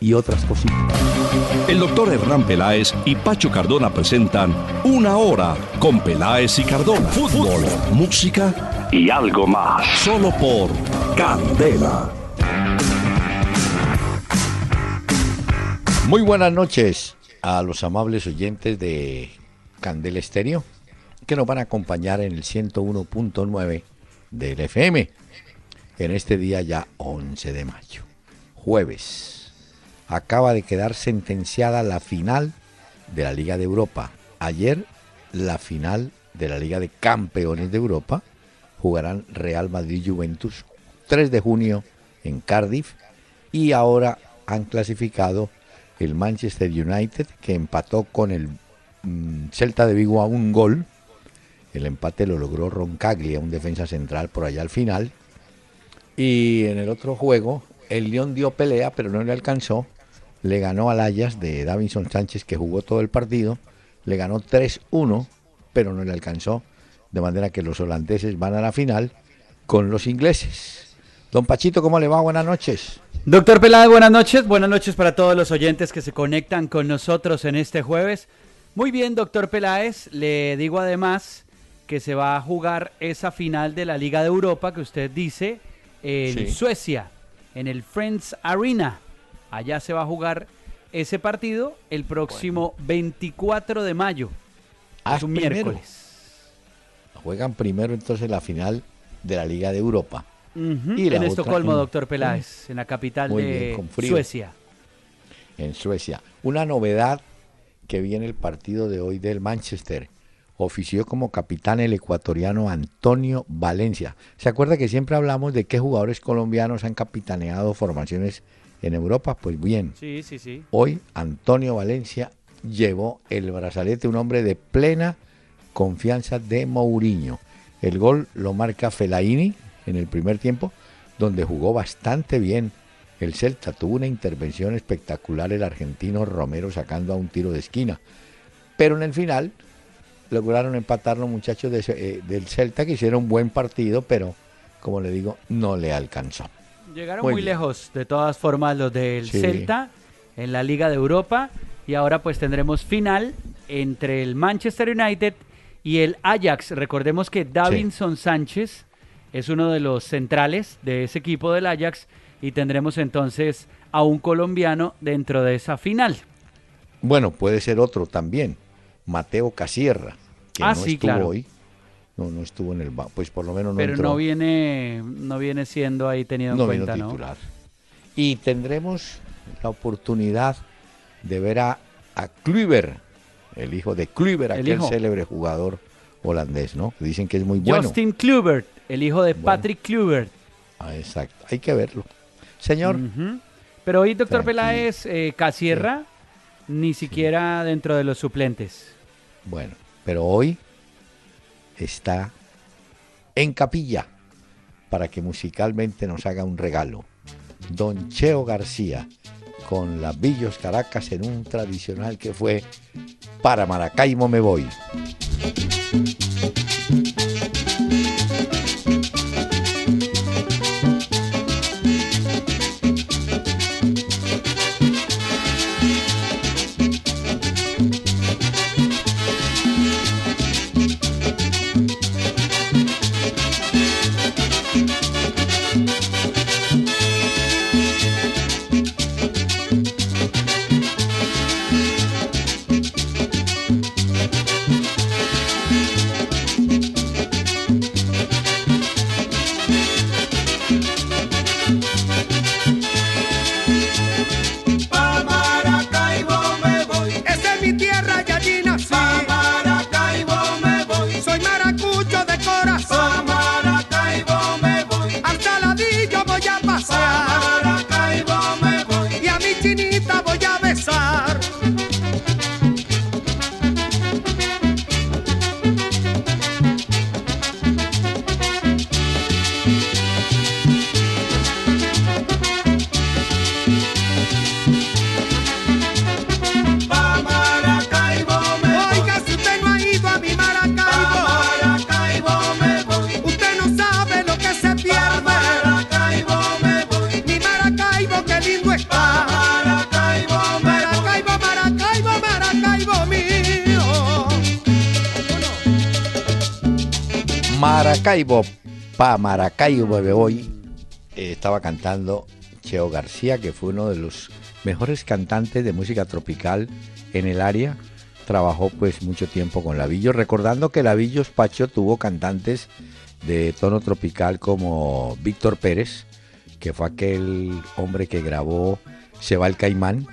y otras cositas. El doctor Hernán Peláez y Pacho Cardona presentan Una Hora con Peláez y Cardona. Fútbol, música y algo más. Solo por Candela. Muy buenas noches a los amables oyentes de Candela Estéreo que nos van a acompañar en el 101.9 del FM en este día ya 11 de mayo, jueves acaba de quedar sentenciada la final de la Liga de Europa. Ayer la final de la Liga de Campeones de Europa jugarán Real Madrid Juventus 3 de junio en Cardiff y ahora han clasificado el Manchester United que empató con el mm, Celta de Vigo a un gol. El empate lo logró Roncaglia, un defensa central por allá al final. Y en el otro juego, el León dio pelea, pero no le alcanzó le ganó al Ayas de Davinson Sánchez, que jugó todo el partido, le ganó 3-1, pero no le alcanzó, de manera que los holandeses van a la final con los ingleses. Don Pachito, ¿cómo le va? Buenas noches. Doctor Peláez, buenas noches. Buenas noches para todos los oyentes que se conectan con nosotros en este jueves. Muy bien, doctor Peláez. Le digo además que se va a jugar esa final de la Liga de Europa que usted dice en Suecia, en el Friends Arena. Allá se va a jugar ese partido el próximo 24 de mayo. Ah, es un miércoles. Juegan primero entonces la final de la Liga de Europa. y en Estocolmo, doctor Peláez, en la capital de Suecia. En Suecia. Una novedad que viene el partido de hoy del Manchester. Ofició como capitán el ecuatoriano Antonio Valencia. ¿Se acuerda que siempre hablamos de qué jugadores colombianos han capitaneado formaciones en Europa, pues bien. Sí, sí, sí. Hoy Antonio Valencia llevó el brazalete, un hombre de plena confianza de Mourinho. El gol lo marca Felaini en el primer tiempo, donde jugó bastante bien. El Celta tuvo una intervención espectacular el argentino Romero sacando a un tiro de esquina. Pero en el final lograron empatar los muchachos eh, del Celta que hicieron un buen partido, pero como le digo, no le alcanzó. Llegaron muy, lejos, de todas formas, los del Celta en la Liga de Europa. Y ahora pues tendremos final entre el Manchester United y el Ajax. Recordemos que Davinson Sánchez es uno de los centrales de ese equipo del Ajax y tendremos entonces a un colombiano dentro de esa final. Bueno, puede ser otro también, Mateo Casierra, que ah, no sí, estuvo claro. hoy no, no estuvo en el pues por lo menos no Pero no viene, no viene siendo ahí tenido en cuenta, titular. Y tendremos la oportunidad de ver a, a Kluivert, el hijo de Kluivert, aquel célebre jugador holandés, ¿no? Dicen que es muy bueno. Justin Kluivert, el hijo de Patrick Kluivert. Ah, exacto, hay que verlo. Señor. Pero hoy, doctor Peláez, eh, Casierra, ni siquiera dentro de los suplentes. Bueno, pero hoy está en capilla para que musicalmente nos haga un regalo. Don Cheo García con las Villos Caracas en un tradicional que fue Para Maracaibo me voy. Maracaibo, pa Maracaibo de hoy, eh, estaba cantando Cheo García, que fue uno de los mejores cantantes de música tropical en el área. Trabajó pues mucho tiempo con Lavillos, recordando que Lavillos Pacho tuvo cantantes de tono tropical como Víctor Pérez, que fue aquel hombre que grabó Se va el Caimán.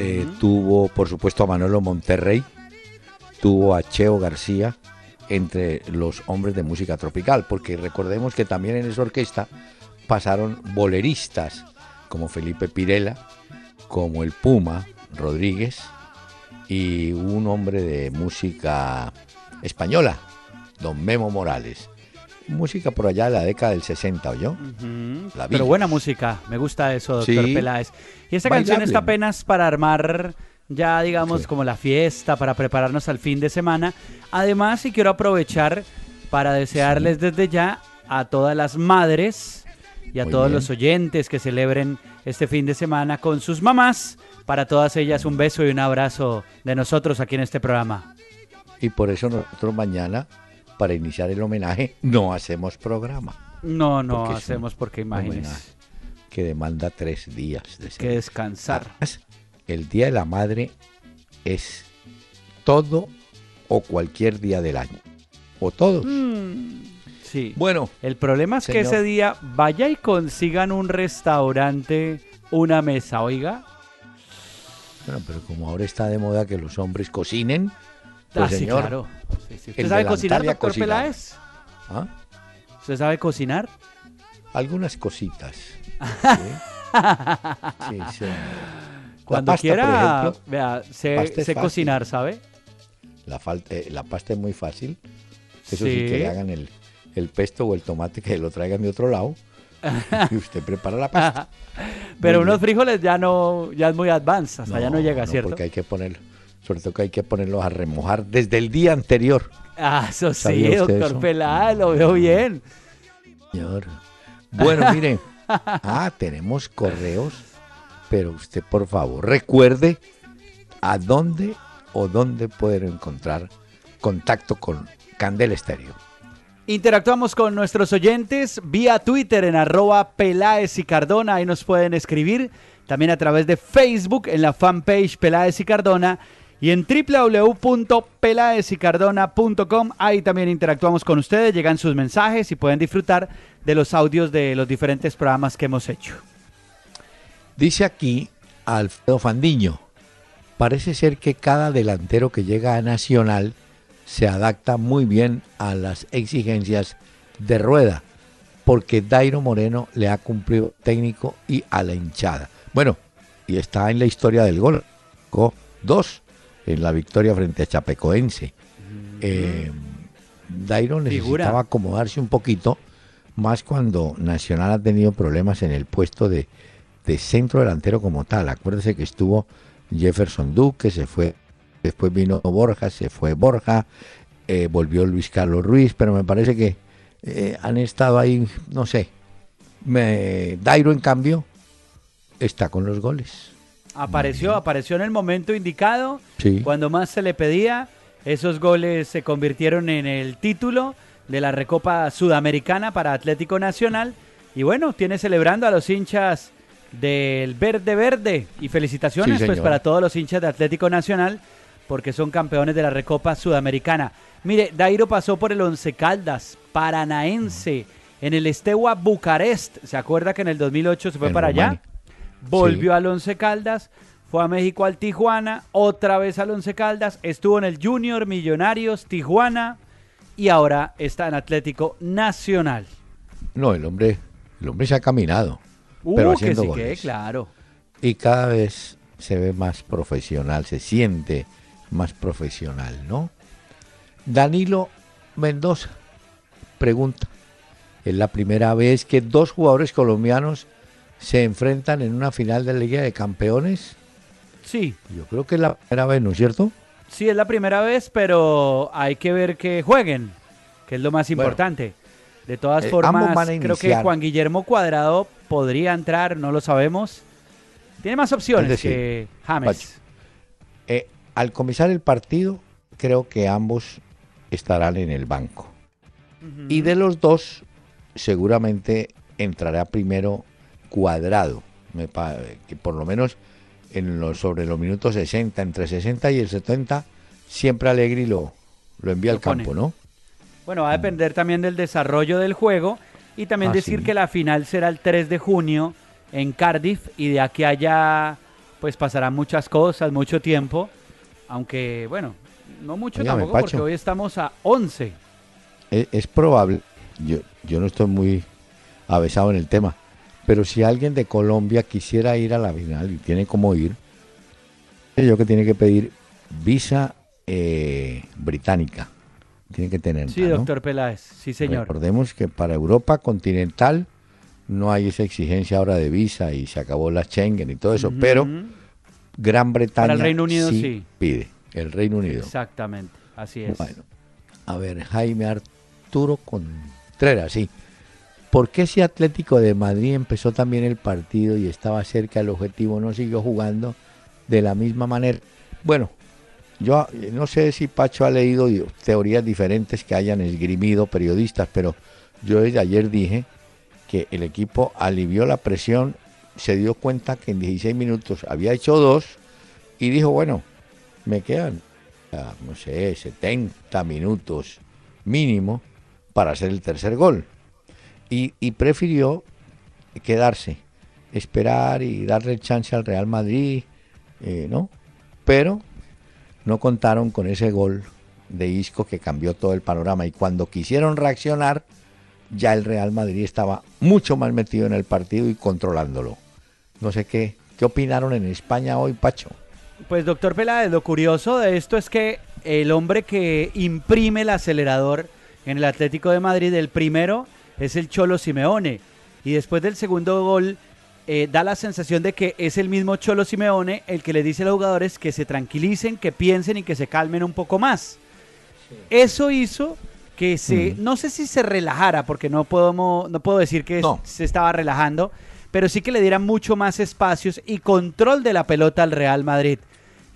Eh, tuvo, por supuesto, a Manolo Monterrey, tuvo a Cheo García, entre los hombres de música tropical, porque recordemos que también en esa orquesta pasaron boleristas como Felipe Pirela, como el Puma Rodríguez y un hombre de música española, don Memo Morales. Música por allá de la década del 60, ¿oyó? Pero buena música, me gusta eso, doctor Peláez. Y esta canción está apenas para armar ya digamos como la fiesta para prepararnos al fin de semana. Además, y quiero aprovechar para desearles desde ya a todas las madres y a todos los oyentes que celebren este fin de semana con sus mamás. Para todas ellas un beso y un abrazo de nosotros aquí en este programa. Y por eso nosotros mañana, para iniciar el homenaje, no hacemos programa. No, no hacemos porque imagínense. Que demanda tres días de Que descansar el Día de la Madre es todo o cualquier día del año. O todos. Mm, sí. Bueno. El problema es que ese día vaya y consigan un restaurante, una mesa, oiga. Bueno, pero como ahora está de moda que los hombres cocinen, pues ah, señor, claro. ¿Usted sabe cocinar, doctor Peláez? ¿Ah? ¿Usted sabe cocinar? Algunas cositas. sí, sí. Cuando quiera, vea, sé, cocinar, ¿sabe? La, eh, la pasta es muy fácil. Eso sí, que le hagan el, el pesto o el tomate que lo traigan de otro lado. y usted prepara la pasta. Pero unos frijoles ya no, ya es muy advanced, hasta ya no llega, ¿cierto? Porque hay que ponerlo, sobre todo que hay que ponerlos a remojar desde el día anterior. Ah, eso sí, doctor Peláez, lo veo bien. Señor. Bueno, miren, ah, tenemos correos pero usted por favor recuerde a dónde o dónde pueden encontrar contacto con Candel Estéreo. Interactuamos con nuestros oyentes vía Twitter en arroba Peláez y Cardona, ahí nos pueden escribir, también a través de Facebook en la fanpage Peláez y Cardona y en www.pelaesycardona.com, ahí también interactuamos con ustedes, llegan sus mensajes y pueden disfrutar de los audios de los diferentes programas que hemos hecho. Dice aquí Alfredo Fandiño, parece ser que cada delantero que llega a Nacional se adapta muy bien a las exigencias de rueda, porque Dairo Moreno le ha cumplido técnico y a la hinchada. Bueno, y está en la historia del gol. Dos en la victoria frente a Chapecoense. Eh, Dairo necesitaba acomodarse un poquito, más cuando Nacional ha tenido problemas en el puesto de, de centro delantero como tal. Acuérdese que estuvo Jefferson Duque, se fue, después vino Borja, se fue Borja, eh, volvió Luis Carlos Ruiz, pero me parece que eh, han estado ahí, no sé. Me, Dairo, en cambio, está con los goles. Apareció, apareció en el momento indicado, sí. cuando más se le pedía. Esos goles se convirtieron en el título de la Recopa Sudamericana para Atlético Nacional. Y bueno, tiene celebrando a los hinchas del Verde Verde. Y felicitaciones pues para todos los hinchas de Atlético Nacional porque son campeones de la Recopa Sudamericana. Mire, Dairo pasó por el Once Caldas, Paranaense, en el Estewa Bucarest. ¿Se acuerda que en el 2008 se fue para allá? Volvió al Once Caldas, fue a México al Tijuana, otra vez al Once Caldas, estuvo en el Junior Millonarios Tijuana y ahora está en Atlético Nacional. No, el hombre, el hombre se ha caminado pero uh, haciendo claro. Y cada vez se ve más profesional, se siente más profesional, ¿no? Danilo Mendoza pregunta, ¿es la primera vez que dos jugadores colombianos se enfrentan en una final de la Liga de Campeones? Sí. Yo creo que es la primera vez, ¿no es cierto? Sí, es la primera vez, pero hay que ver que jueguen, que es lo más importante. De todas eh, formas, creo que Juan Guillermo Cuadrado podría entrar, no lo sabemos. Tiene más opciones que James. Eh, al comenzar el partido, creo que ambos estarán en el banco. Y de los dos, seguramente entrará primero cuadrado, me que por lo menos en los, sobre los minutos 60, entre 60 y el 70, siempre Alegri lo, lo envía al campo, ¿no? Bueno, va a depender también del desarrollo del juego y también ah, decir que la final será el 3 de junio en Cardiff y de aquí allá pues pasarán muchas cosas, mucho tiempo, aunque bueno, no mucho tampoco porque hoy estamos a 11. Es, es, probable, yo, yo no estoy muy avesado en el tema, pero si alguien de Colombia quisiera ir a la final y tiene como ir, yo que tiene que pedir visa eh, británica. Tiene que tener. Sí, doctor Peláez, sí, señor. Recordemos que para Europa continental no hay esa exigencia ahora de visa y se acabó la Schengen y todo eso, pero Gran Bretaña el Reino Unido sí, pide. El Reino Unido. Exactamente, así es. Bueno, a ver, Jaime Arturo Contreras, sí. ¿Por qué si Atlético de Madrid empezó también el partido y estaba cerca del objetivo, no siguió jugando de la misma manera? Bueno, yo no sé si Pacho ha leído teorías diferentes que hayan esgrimido periodistas, pero yo desde ayer dije que el equipo alivió la presión, se dio cuenta que en 16 minutos había hecho dos y dijo, bueno, me quedan, no sé, 70 minutos mínimo para hacer el tercer gol. Y, prefirió quedarse, esperar y darle chance al Real Madrid, eh, ¿no? Pero no contaron con ese gol de Isco que cambió todo el panorama y cuando quisieron reaccionar ya el Real Madrid estaba mucho más metido en el partido y controlándolo. No sé qué, qué opinaron en España hoy, Pacho. Pues doctor Peláez, lo curioso de esto es que el hombre que imprime el acelerador en el Atlético de Madrid, el primero es el Cholo Simeone y después del segundo gol eh, da la sensación de que es el mismo Cholo Simeone el que le dice a los jugadores que se tranquilicen, que piensen y que se calmen un poco más. Eso hizo que se, no sé si se relajara, porque no puedo, no puedo decir que se estaba relajando, pero sí que le dieran mucho más espacios y control de la pelota al Real Madrid.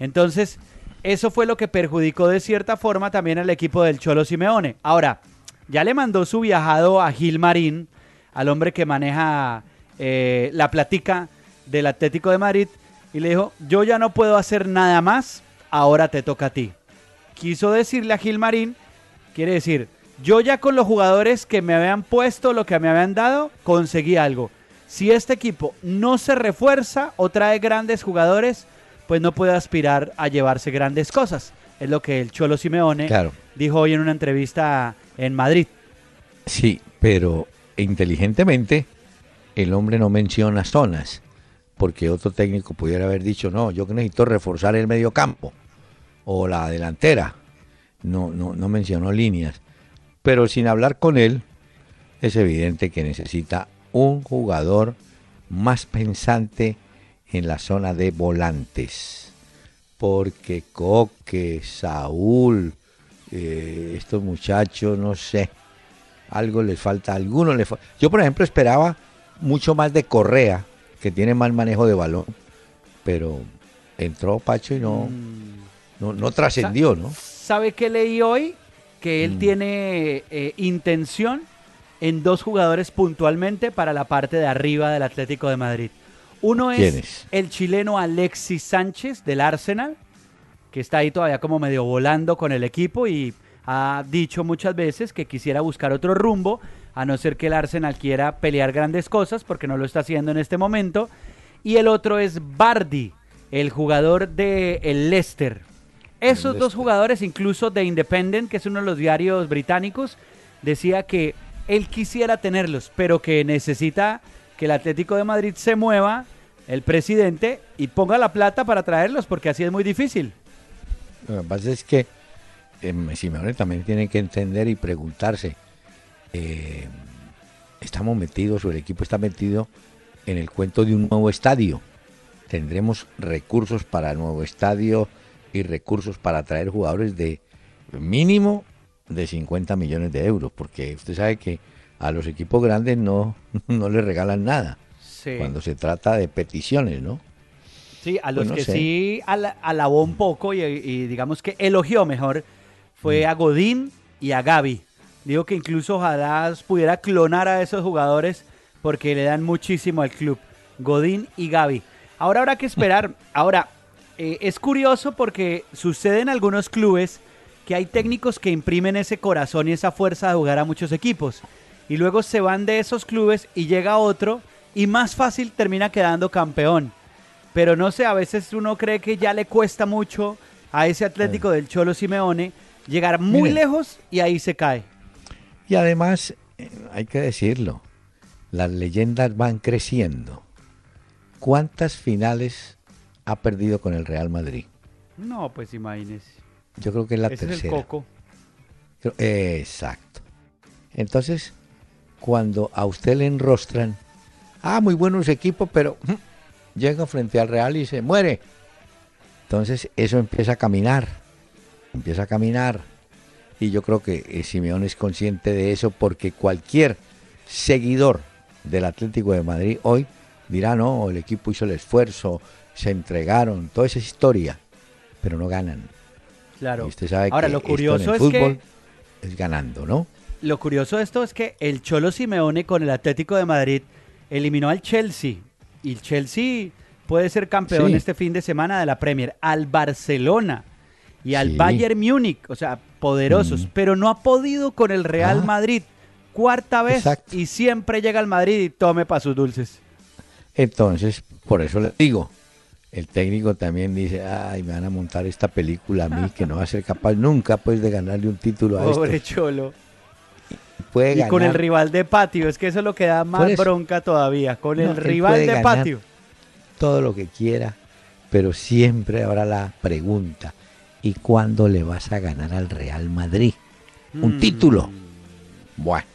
Entonces, eso fue lo que perjudicó de cierta forma también al equipo del Cholo Simeone. Ahora, ya le mandó su viajado a Gil Marín, al hombre que maneja eh, la platica del Atlético de Madrid y le dijo, yo ya no puedo hacer nada más, ahora te toca a ti. Quiso decirle a Gilmarín, quiere decir, yo ya con los jugadores que me habían puesto, lo que me habían dado, conseguí algo. Si este equipo no se refuerza o trae grandes jugadores, pues no puede aspirar a llevarse grandes cosas. Es lo que el Cholo Simeone dijo hoy en una entrevista en Madrid. Sí, pero inteligentemente el hombre no menciona zonas, porque otro técnico pudiera haber dicho, no, yo necesito reforzar el medio campo o la delantera. No, no, no mencionó líneas. Pero sin hablar con él, es evidente que necesita un jugador más pensante en la zona de volantes. Porque Coque, Saúl, eh, estos muchachos, no sé, algo les falta, alguno les falta. Yo, por ejemplo, esperaba mucho más de Correa, que tiene más manejo de balón, pero entró Pacho y no, mm. no, trascendió, ¿no? ¿Sabe qué leí hoy? Que él mm. tiene eh, intención en dos jugadores puntualmente para la parte de arriba del Atlético de Madrid. Uno es, el chileno Alexis Sánchez del Arsenal, que está ahí todavía como medio volando con el equipo y ha dicho muchas veces que quisiera buscar otro rumbo, a no ser que el Arsenal quiera pelear grandes cosas, porque no lo está haciendo en este momento. Y el otro es Bardi, el jugador de el Leicester. Esos dos jugadores, incluso de Independent, que es uno de los diarios británicos, decía que él quisiera tenerlos, pero que necesita que el Atlético de Madrid se mueva, el presidente, y ponga la plata para traerlos, porque así es muy difícil. Lo que pasa es que eh, Simeone también tiene que entender y preguntarse eh, estamos metidos, o el equipo está metido en el cuento de un nuevo estadio. Tendremos recursos para el nuevo estadio y recursos para traer jugadores de mínimo de 50 millones de euros, porque usted sabe que a los equipos grandes no, no les regalan nada cuando se trata de peticiones, ¿no? Sí, a los que sí alabó un poco y, digamos que elogió mejor fue mm. a Godín y a Gaby Digo que incluso ojalá pudiera clonar a esos jugadores porque le dan muchísimo al club. Godín y Gaby. Ahora habrá que esperar. Ahora, eh, es curioso porque sucede en algunos clubes que hay técnicos que imprimen ese corazón y esa fuerza de jugar a muchos equipos. Y luego se van de esos clubes y llega otro y más fácil termina quedando campeón. Pero no sé, a veces uno cree que ya le cuesta mucho a ese Atlético del Cholo Simeone llegar muy lejos y ahí se cae. Y además, eh, hay que decirlo, las leyendas van creciendo. ¿Cuántas finales ha perdido con el Real Madrid? No, pues imagínese. Yo creo que es la tercera. Es el coco. Exacto. Entonces, cuando a usted le enrostran, ah, muy buenos equipos, pero mm, llega frente al Real y se muere. Entonces, eso empieza a caminar. Empieza a caminar. Y yo creo que eh, Simeón es consciente de eso porque cualquier seguidor del Atlético de Madrid hoy dirá, no, el equipo hizo el esfuerzo, se entregaron, toda esa historia, pero no ganan. Claro. usted sabe Ahora, lo curioso es fútbol que... es ganando, ¿no? Lo curioso de esto es que el Cholo Simeone con el Atlético de Madrid eliminó al Chelsea. Y el Chelsea puede ser campeón este fin de semana de la Premier. Al Barcelona y al Bayern Múnich, o sea, poderosos. Mm. Pero no ha podido con el Real ah. Madrid. Cuarta vez y siempre llega al Madrid y tome para sus dulces. Entonces, por eso le digo, el técnico también dice, ay, me van a montar esta película a mí que no va a ser capaz nunca pues de ganarle un título a Pobre Cholo. y con el rival de patio, es que eso es lo que da más bronca todavía, con el rival de patio. Todo lo que quiera, pero siempre habrá la pregunta, ¿y cuándo le vas a ganar al Real Madrid? Un mm. título. Bueno.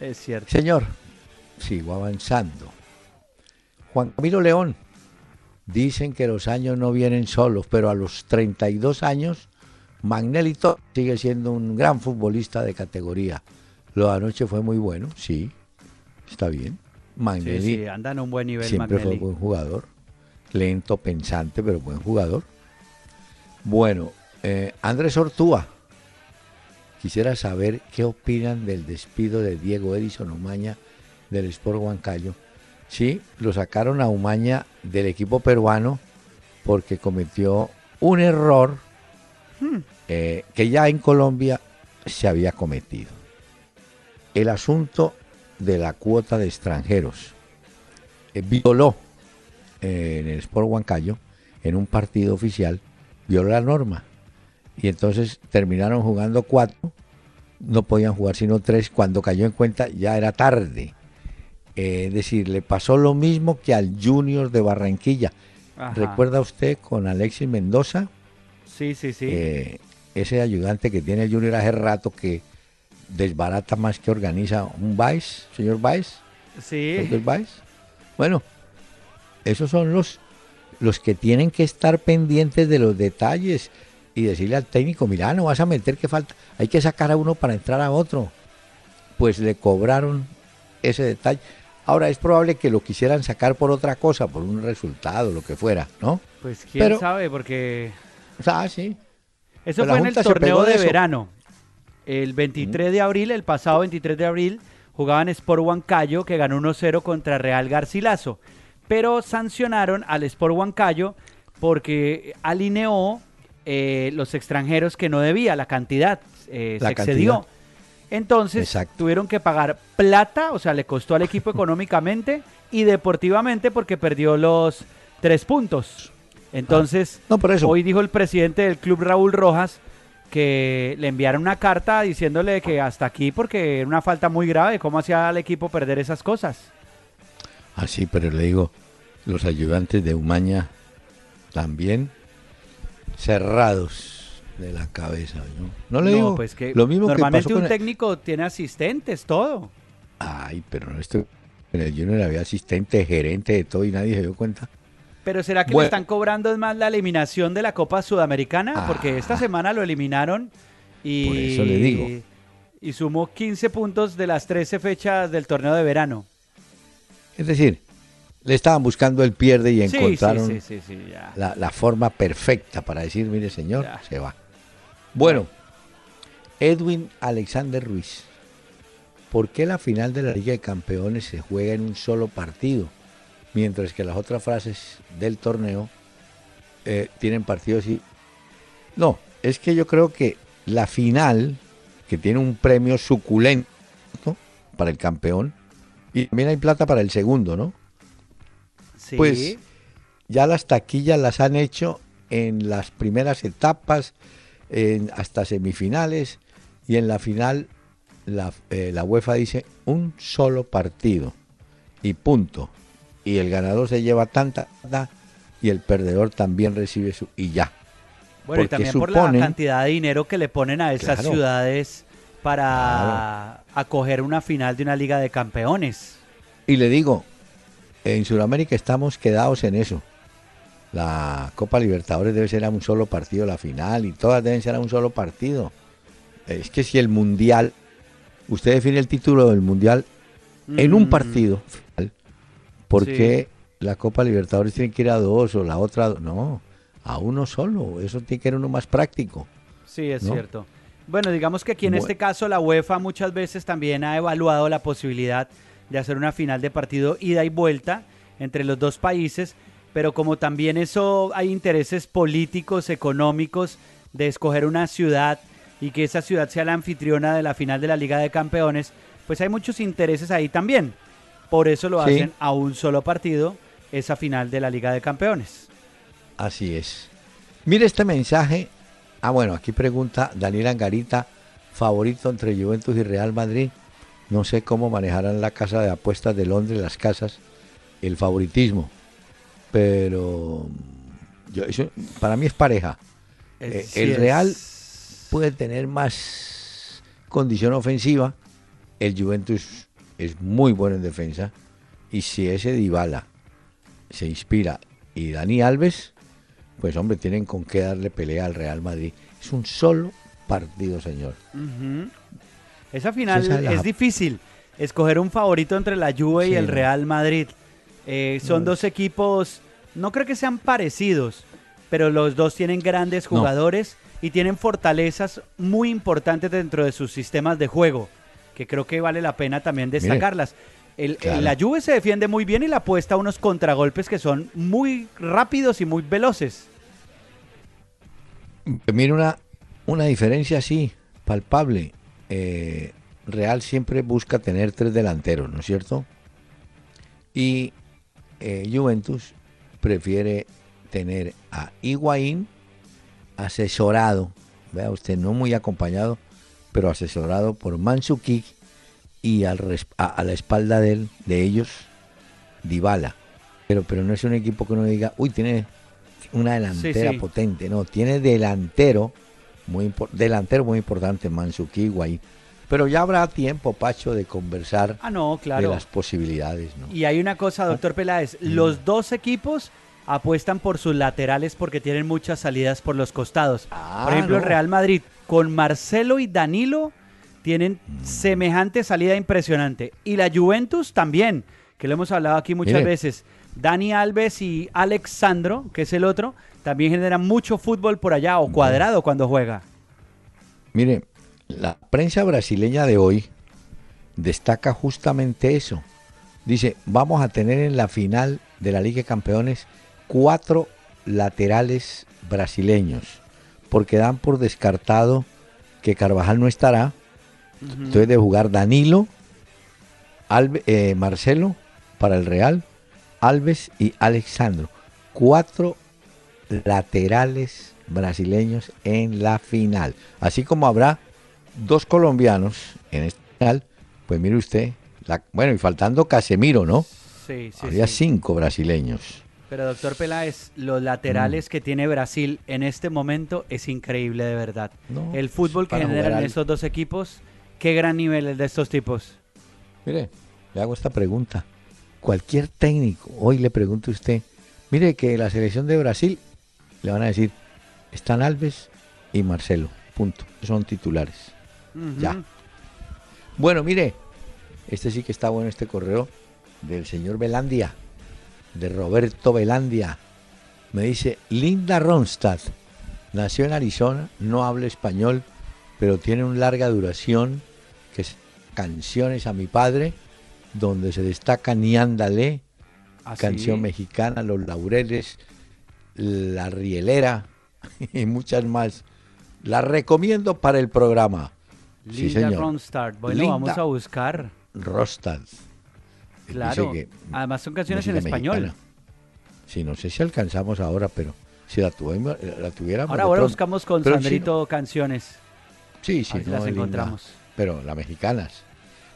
Es cierto. Señor, sigo avanzando. Juan Camilo León Dicen que los años no vienen solos, pero a los 32 años, Magnelito sigue siendo un gran futbolista de categoría. Lo de anoche fue muy bueno, sí, está bien. Magnelli sí, anda en un buen nivel. Siempre fue buen jugador, lento, pensante, pero buen jugador. Bueno, eh, Andrés Ortúa, quisiera saber qué opinan del despido de Diego Edison Omaña del Sport Huancayo Sí, lo sacaron a Umaña del equipo peruano porque cometió un error hmm. eh, que ya en Colombia se había cometido. El asunto de la cuota de extranjeros. Eh, violó eh, en el Sport Huancayo, en un partido oficial, violó la norma. Y entonces terminaron jugando cuatro, no podían jugar sino tres. Cuando cayó en cuenta ya era tarde. Eh, es decir, le pasó lo mismo que al Junior de Barranquilla. ¿Recuerda usted con Alexis Mendoza? Sí, sí, sí. Eh, ese ayudante que tiene el Junior hace rato que desbarata más que organiza un Vice, señor Vice. Sí. Vice? Bueno, esos son los, los que tienen que estar pendientes de los detalles y decirle al técnico, mira, no vas a meter que falta, hay que sacar a uno para entrar a otro. Pues le cobraron ese detalle. Ahora es probable que lo quisieran sacar por otra cosa, por un resultado, lo que fuera, ¿no? Pues quién sabe, porque... Ah, sí. Eso fue en el torneo de, verano. El 23 de abril, el pasado 23 de abril, jugaban Sport Huancayo, que ganó 1-0 contra Real Garcilaso. Pero sancionaron al Sport Huancayo porque alineó eh, los extranjeros que no debía, la cantidad eh, se excedió. Entonces tuvieron que pagar plata, o sea, le costó al equipo económicamente y deportivamente porque perdió los tres puntos. Entonces, ah, no, hoy dijo el presidente del club Raúl Rojas que le enviaron una carta diciéndole que hasta aquí porque era una falta muy grave, cómo hacía al equipo perder esas cosas. Así, ah, pero le digo, los ayudantes de Umaña también cerrados de la cabeza. No, le digo pues que lo mismo normalmente un técnico tiene asistentes, todo. Ay, pero no esto en el Junior había asistente, gerente de todo y nadie se dio cuenta. Pero ¿será que le están cobrando más la eliminación de la Copa Sudamericana? Porque esta ah. semana lo eliminaron y, por eso le digo. y sumó 15 puntos de las 13 fechas del torneo de verano. Es decir, le estaban buscando el pierde y encontraron la, forma perfecta para decir, mire señor, se va. Bueno, Edwin Alexander Ruiz. ¿por qué la final de la Liga de Campeones se juega en un solo partido? Mientras que las otras frases del torneo eh, tienen partidos y... No, es que yo creo que la final, que tiene un premio suculento para el campeón, y también hay plata para el segundo, ¿no? Sí. Pues ya las taquillas las han hecho en las primeras etapas, en, hasta semifinales, y en la final la, eh, la UEFA dice un solo partido y punto. Y el ganador se lleva tanta y el perdedor también recibe su y ya. Bueno, y también por la cantidad de dinero que le ponen a esas ciudades para acoger una final de una liga de campeones. Y le digo, en Sudamérica estamos quedados en eso. La Copa Libertadores debe ser a un solo partido la final y todas deben ser a un solo partido. Es que si el Mundial, usted define el título del Mundial en un mm. partido, ¿por qué la Copa Libertadores tiene que ir a dos o la otra? No, a uno solo. Eso tiene que ser uno más práctico. Sí, es cierto. Bueno, digamos que aquí en este caso la UEFA muchas veces también ha evaluado la posibilidad de hacer una final de partido ida y vuelta entre los dos países, pero como también eso hay intereses políticos, económicos, de escoger una ciudad y que esa ciudad sea la anfitriona de la final de la Liga de Campeones, pues hay muchos intereses ahí también. Por eso lo hacen a un solo partido, esa final de la Liga de Campeones. Así es. Mire este mensaje. Ah, bueno, aquí pregunta Daniel Angarita, favorito entre Juventus y Real Madrid. No sé cómo manejarán la casa de apuestas de Londres, las casas, el favoritismo. Pero yo, eso, para mí es pareja. Eh, el Real puede tener más condición ofensiva. El Juventus es muy bueno en defensa. Y si ese Dybala se inspira y Dani Alves, pues hombre, tienen con qué darle pelea al Real Madrid. Es un solo partido, señor. Esa final es difícil. Escoger un favorito entre la Juve y el Real Madrid. Eh, son dos equipos, no creo que sean parecidos, pero los dos tienen grandes jugadores y tienen fortalezas muy importantes dentro de sus sistemas de juego, que creo que vale la pena también destacarlas. La Juve se defiende muy bien y la apuesta a unos contragolpes que son muy rápidos y muy veloces. Mira una, una diferencia así, palpable. Eh, Real siempre busca tener tres delanteros, ¿no es cierto? Y eh, Juventus prefiere tener a Higuaín asesorado, vea usted, no muy acompañado, pero asesorado por Mansuki y al, a, la espalda de, él, de ellos Dybala. Pero, pero no es un equipo que uno diga, uy, tiene una delantera potente, no, tiene delantero muy delantero muy importante, Mansuki Higuaín. Pero ya habrá tiempo, Pacho, de conversar ah, no, claro. de las posibilidades. ¿no? Y hay una cosa, doctor Peláez, mm. los dos equipos apuestan por sus laterales porque tienen muchas salidas por los costados. Ah, por ejemplo, el Real Madrid con Marcelo y Danilo tienen mm. semejante salida impresionante. Y la Juventus también, que lo hemos hablado aquí muchas veces. Dani Alves y Alexandro, que es el otro, también generan mucho fútbol por allá o cuadrado cuando juega. Mire, la prensa brasileña de hoy destaca justamente eso. Dice, vamos a tener en la final de la Liga de Campeones cuatro laterales brasileños, porque dan por descartado que Carvajal no estará. Entonces de jugar Danilo, eh, Marcelo para el Real, Alves y Alexandro. Cuatro laterales brasileños en la final. Así como habrá dos colombianos en esta final, pues mire usted, bueno, y faltando Casemiro, ¿no? Sí, sí. Habría cinco brasileños. Pero doctor Peláez, los laterales mm. que tiene Brasil en este momento es increíble de verdad. el fútbol que generan esos dos equipos, qué gran nivel es de estos tipos. Mire, le hago esta pregunta. Cualquier técnico, hoy le pregunto a usted, mire que la selección de Brasil, le van a decir, están Alves y Marcelo, punto. Son titulares. Ya. Bueno, mire, este sí que está bueno este correo del señor Belandia de Roberto Belandia. Me dice, Linda Ronstadt, nació en Arizona, no habla español, pero tiene una larga duración que es Canciones a mi padre, donde se destaca Niándale, ¿Ah, canción sí? mexicana, Los Laureles, La Rielera y muchas más. La recomiendo para el programa. Sí, Linda señor. Ronstadt. Bueno, Linda vamos a buscar. Rostad. Claro. Que Además son canciones en español. mexicana. Sí, no sé si alcanzamos ahora, pero si la, tuvimos, la tuviéramos. Ahora, buscamos con Pero sí, Sandrito canciones. Sí, sí, no, las linda, encontramos. pero las mexicanas.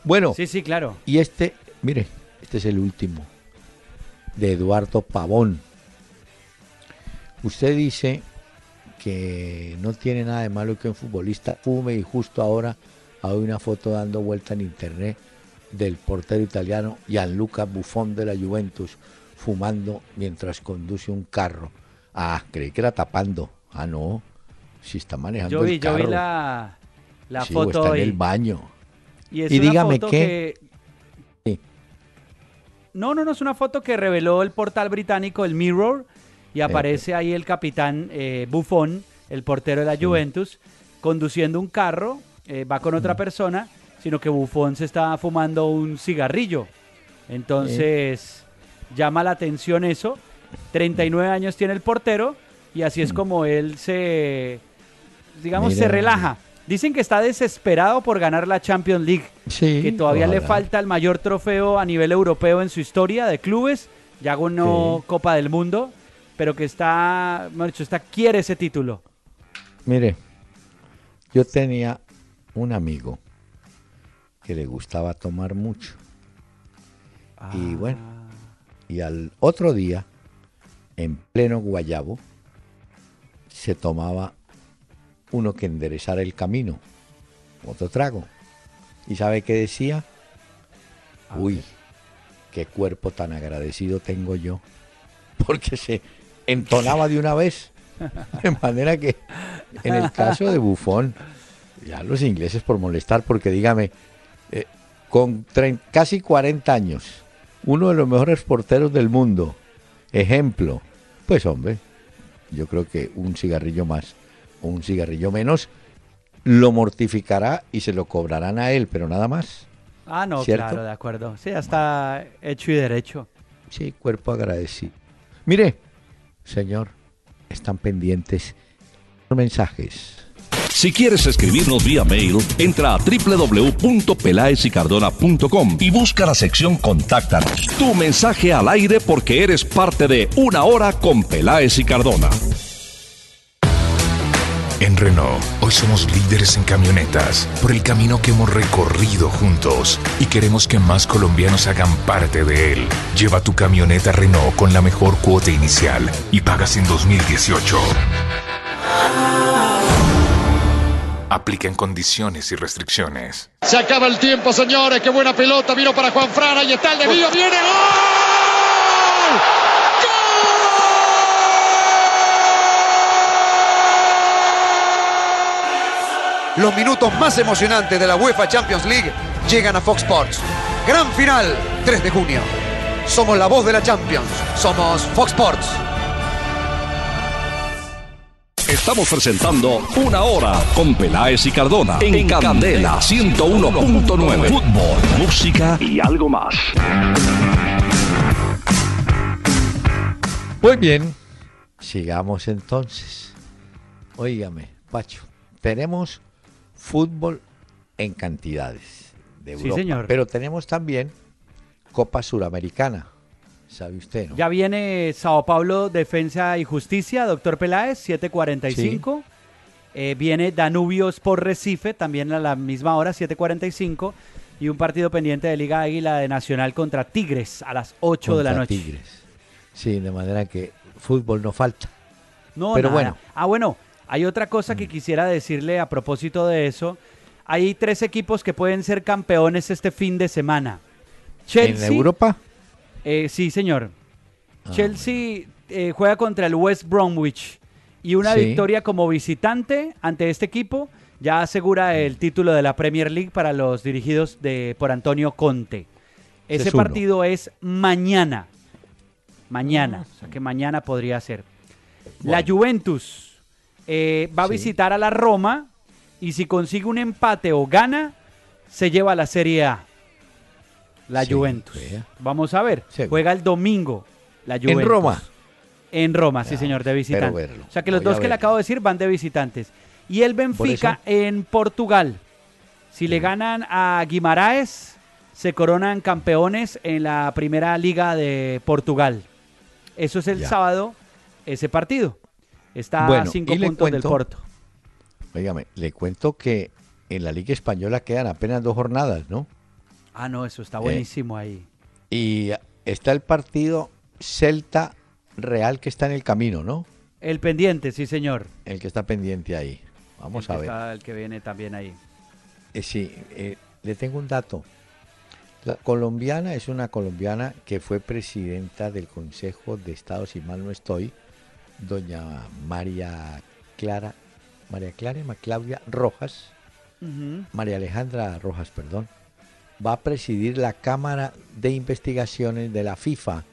Bueno, Sí, sí, claro. y este, mire, este es el último, de Eduardo Pavón. Usted dice que no tiene nada de malo que un futbolista fume y justo ahora hay una foto dando vuelta en internet del portero italiano Gianluca Buffon de la Juventus fumando mientras conduce un carro. Ah, creí que era tapando. Ah, no. Si está manejando Yo vi, el yo carro. vi la, la Sí, o foto está en el baño. Y es Y una dígame foto qué. que... Sí. No, no, no, es una foto que reveló el portal británico, el Mirror, y aparece ahí el capitán eh, Buffon, el portero de la Juventus, conduciendo un carro, eh, va con Mm. otra persona, sino que Buffon se está fumando un cigarrillo. Entonces, llama la atención eso. 39 años tiene el portero y así es como él se, digamos, se Mm. Relaja. Dicen que está desesperado por ganar la Champions League Sí, que todavía le falta el mayor trofeo a nivel europeo en su historia de clubes. Ya ganó Sí. Copa del Mundo, pero que está, mejor dicho, está, quiere ese título. Mire, yo tenía un amigo que le gustaba tomar mucho. Y bueno, y al otro día, en pleno guayabo, se tomaba uno que enderezara el camino, otro trago. ¿Y sabe qué decía? Uy, qué cuerpo tan agradecido tengo yo. Porque se entonaba de una vez. De manera que en el caso de Bufón, ya los ingleses por molestar, porque dígame, eh, con casi 40 años, uno de los mejores porteros del mundo, ejemplo, pues hombre, yo creo que un cigarrillo más o un cigarrillo menos lo mortificará y se lo cobrarán a él, pero nada más. Ah, no, ¿Cierto? claro, de acuerdo. Sí, ya está hecho y derecho. Sí, cuerpo agradecido. Mire, señor, están pendientes los mensajes. Si quieres escribirnos vía mail, entra a www.pelaesicardona.com y busca la sección Contáctanos. Tu mensaje al aire porque eres parte de Una Hora con Peláez y Cardona. En Renault, hoy somos líderes en camionetas por el camino que hemos recorrido juntos y queremos que más colombianos hagan parte de él. Lleva tu camioneta Renault con la mejor cuota inicial y pagas en 2018. Aplica en condiciones y restricciones. Se acaba el tiempo, señores. Qué buena pelota. Vino para Juan Fran. Ahí está el desvío. Viene gol. Los minutos más emocionantes de la UEFA Champions League llegan a Fox Sports. Gran final, 3 de junio. Somos la voz de la Champions. Somos Fox Sports. Estamos presentando Una Hora con Peláez y Cardona en, Candela 101.9. Fútbol, música y algo más. Muy bien, sigamos entonces. Óigame, Pacho, tenemos fútbol en cantidades de Sí, Europa, señor. pero tenemos también Copa Suramericana, ¿sabe usted? No? Ya viene Sao Paulo Defensa y Justicia, doctor Peláez, 745. Eh, viene Danubio Sport Recife, también a la misma hora, 745. Y un partido pendiente de Liga Águila de Nacional contra Tigres a las 8 de la noche. Tigres. Sí, de manera que fútbol no falta. No, Pero nada. bueno. Ah, bueno, hay otra cosa que quisiera decirle a propósito de eso. Hay tres equipos que pueden ser campeones este fin de semana. Chelsea. ¿En Europa? eh, sí, señor. Ah, Chelsea eh, juega contra el West Bromwich y una Sí. victoria como visitante ante este equipo ya asegura el título de la Premier League para los dirigidos de, por Antonio Conte. Ese es partido es mañana. Mañana. O sea que mañana podría ser. La Juventus eh, va a Sí. visitar a la Roma y si consigue un empate o gana, se lleva la Serie A. La Juventus. Vamos a ver. Juega el domingo la Juventus. En Roma. En Roma, sí señor, de visitante. O sea que los dos que le acabo de decir van de visitantes. Y el Benfica en Portugal. Si le ganan a Guimaraes, se coronan campeones en la primera liga de Portugal. Eso es el sábado, ese partido. Está a cinco puntos del Porto. Óigame, le cuento que en la Liga Española quedan apenas dos jornadas, ¿no? Ah, no, eso está buenísimo ahí. Y está el partido Celta Real que está en el camino, ¿no? El pendiente, sí, señor. El que está pendiente ahí. Vamos a ver. Está el que viene también ahí. Eh, sí, eh, le tengo un dato. La colombiana es una colombiana que fue presidenta del Consejo de Estado, si mal no estoy, doña María Clara, María Clara Claudia Rojas, María Alejandra Rojas, perdón, va a presidir la Cámara de Investigaciones de la FIFA,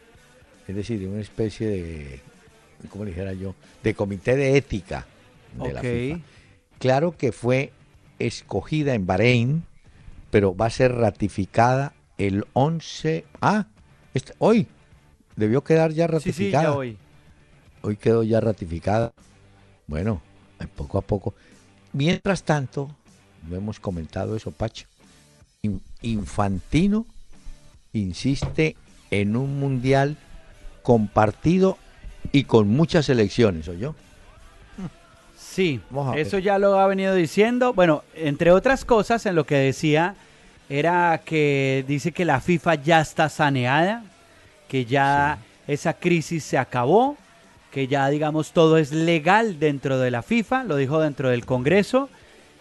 es decir, una especie de, ¿cómo le dijera yo?, de comité de ética de la FIFA. Claro que fue escogida en Bahrein, pero va a ser ratificada el 11. Ah, este, hoy. Debió quedar ya ratificada. Sí, sí, hoy. Hoy quedó ya ratificada. Bueno, poco a poco. Mientras tanto, no hemos comentado eso, Pacho. Infantino insiste en un mundial compartido y con muchas elecciones, ¿o yo? Sí, eso ya lo ha venido diciendo. Bueno, entre otras cosas, en lo que decía era que dice que la FIFA ya está saneada, que ya esa crisis se acabó, que ya digamos todo es legal dentro de la FIFA, lo dijo dentro del Congreso.